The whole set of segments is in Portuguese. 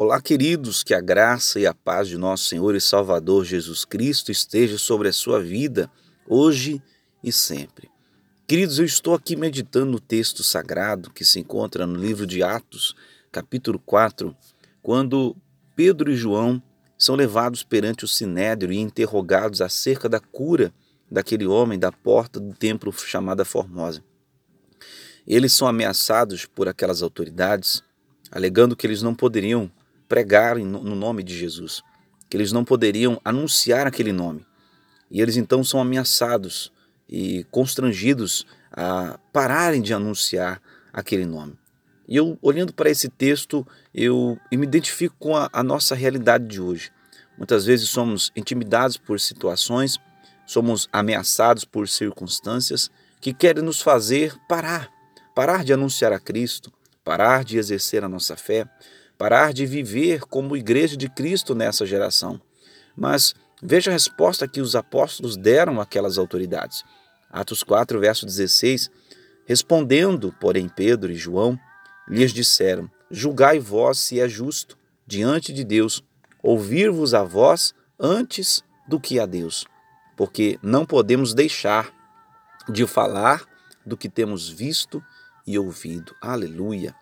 Olá, queridos, que a graça e a paz de nosso Senhor e Salvador Jesus Cristo esteja sobre a sua vida, hoje e sempre. Queridos, eu estou aqui meditando no texto sagrado que se encontra no livro de Atos, capítulo 4, quando Pedro e João são levados perante o sinédrio e interrogados acerca da cura daquele homem da porta do templo chamada Formosa. Eles são ameaçados por aquelas autoridades, alegando que eles não poderiam pregar no nome de Jesus, que eles não poderiam anunciar aquele nome. E eles então são ameaçados e constrangidos a pararem de anunciar aquele nome. E eu, olhando para esse texto, eu, eu me identifico com a, a nossa realidade de hoje. Muitas vezes somos intimidados por situações, somos ameaçados por circunstâncias que querem nos fazer parar, parar de anunciar a Cristo, parar de exercer a nossa fé, parar de viver como igreja de Cristo nessa geração. Mas veja a resposta que os apóstolos deram àquelas autoridades. Atos 4, verso 16. Respondendo, porém, Pedro e João lhes disseram: Julgai vós se é justo, diante de Deus, ouvir-vos a vós antes do que a Deus, porque não podemos deixar de falar do que temos visto e ouvido. Aleluia.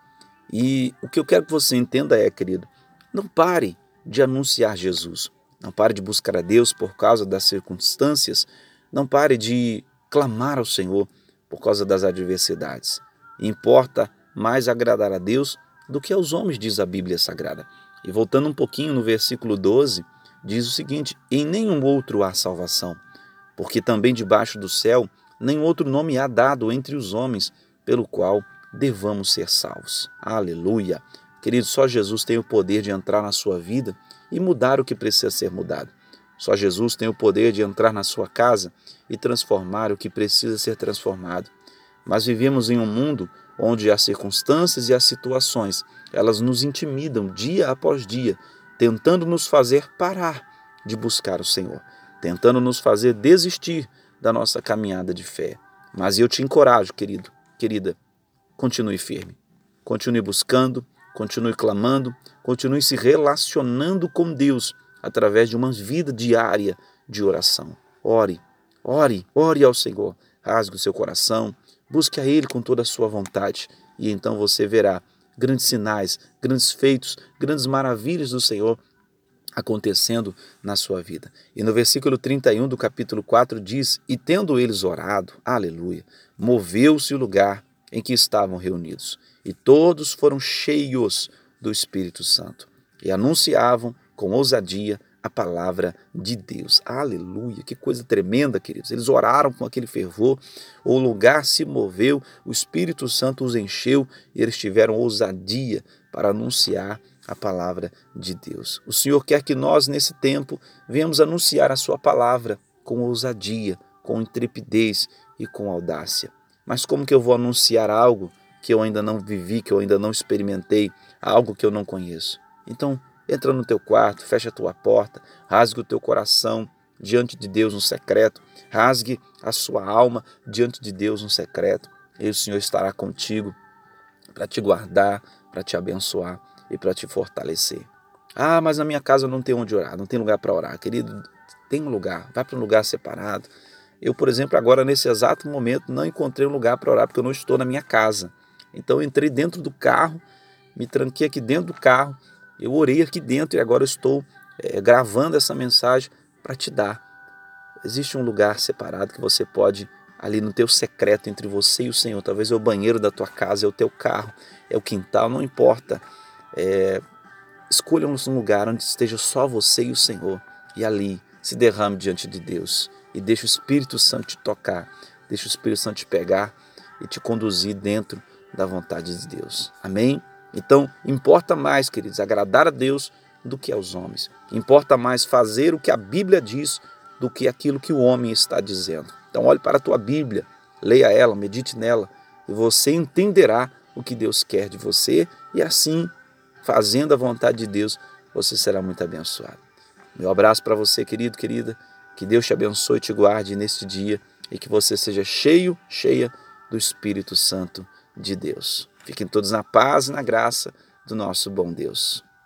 E o que eu quero que você entenda é, querido, não pare de anunciar Jesus. Não pare de buscar a Deus por causa das circunstâncias. Não pare de clamar ao Senhor por causa das adversidades. Importa mais agradar a Deus do que aos homens, diz a Bíblia Sagrada. E voltando um pouquinho no versículo 12, diz o seguinte: Em nenhum outro há salvação, porque também debaixo do céu nenhum outro nome há dado entre os homens pelo qual devamos ser salvos. Aleluia! Querido, só Jesus tem o poder de entrar na sua vida e mudar o que precisa ser mudado. Só Jesus tem o poder de entrar na sua casa e transformar o que precisa ser transformado. Mas vivemos em um mundo onde as circunstâncias e as situações, elas nos intimidam dia após dia, tentando nos fazer parar de buscar o Senhor, tentando nos fazer desistir da nossa caminhada de fé. Mas eu te encorajo, querido, querida, continue firme. Continue buscando, continue clamando, continue se relacionando com Deus através de uma vida diária de oração. Ore, ore, ore ao Senhor. Rasgue o seu coração, busque a Ele com toda a sua vontade e então você verá grandes sinais, grandes feitos, grandes maravilhas do Senhor acontecendo na sua vida. E no versículo 31 do capítulo 4 diz: E tendo eles orado, aleluia, moveu-se o lugar em que estavam reunidos, e todos foram cheios do Espírito Santo e anunciavam com ousadia a palavra de Deus. Aleluia! Que coisa tremenda, queridos. Eles oraram com aquele fervor, o lugar se moveu, o Espírito Santo os encheu e eles tiveram ousadia para anunciar a palavra de Deus. O Senhor quer que nós, nesse tempo, venhamos anunciar a Sua palavra com ousadia, com intrepidez e com audácia. Mas como que eu vou anunciar algo que eu ainda não vivi, que eu ainda não experimentei, algo que eu não conheço? Então, entra no teu quarto, fecha a tua porta, rasgue o teu coração diante de Deus no secreto, rasgue a sua alma diante de Deus no secreto, e o Senhor estará contigo para te guardar, para te abençoar e para te fortalecer. Ah, mas na minha casa não tem onde orar, não tem lugar para orar. Querido, tem um lugar, vai para um lugar separado, eu, por exemplo, agora nesse exato momento não encontrei um lugar para orar porque eu não estou na minha casa. Então eu entrei dentro do carro, me tranquei aqui dentro do carro, eu orei aqui dentro e agora estou é, gravando essa mensagem para te dar. Existe um lugar separado que você pode ali no teu secreto entre você e o Senhor. Talvez é o banheiro da tua casa, é o teu carro, é o quintal, não importa. É, escolha um lugar onde esteja só você e o Senhor e ali se derrame diante de Deus e deixa o Espírito Santo te tocar, deixa o Espírito Santo te pegar e te conduzir dentro da vontade de Deus. Amém? Então, importa mais, queridos, agradar a Deus do que aos homens. Importa mais fazer o que a Bíblia diz do que aquilo que o homem está dizendo. Então, olhe para a tua Bíblia, leia ela, medite nela e você entenderá o que Deus quer de você e assim, fazendo a vontade de Deus, você será muito abençoado. Meu abraço para você, querido, querida. Que Deus te abençoe e te guarde neste dia e que você seja cheio, cheia do Espírito Santo de Deus. Fiquem todos na paz e na graça do nosso bom Deus.